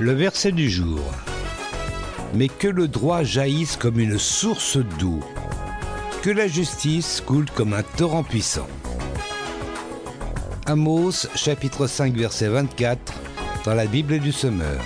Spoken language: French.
Le verset du jour. Mais que le droit jaillisse comme une source d'eau, que la justice coule comme un torrent puissant. Amos chapitre 5 verset 24 dans la Bible du Semeur.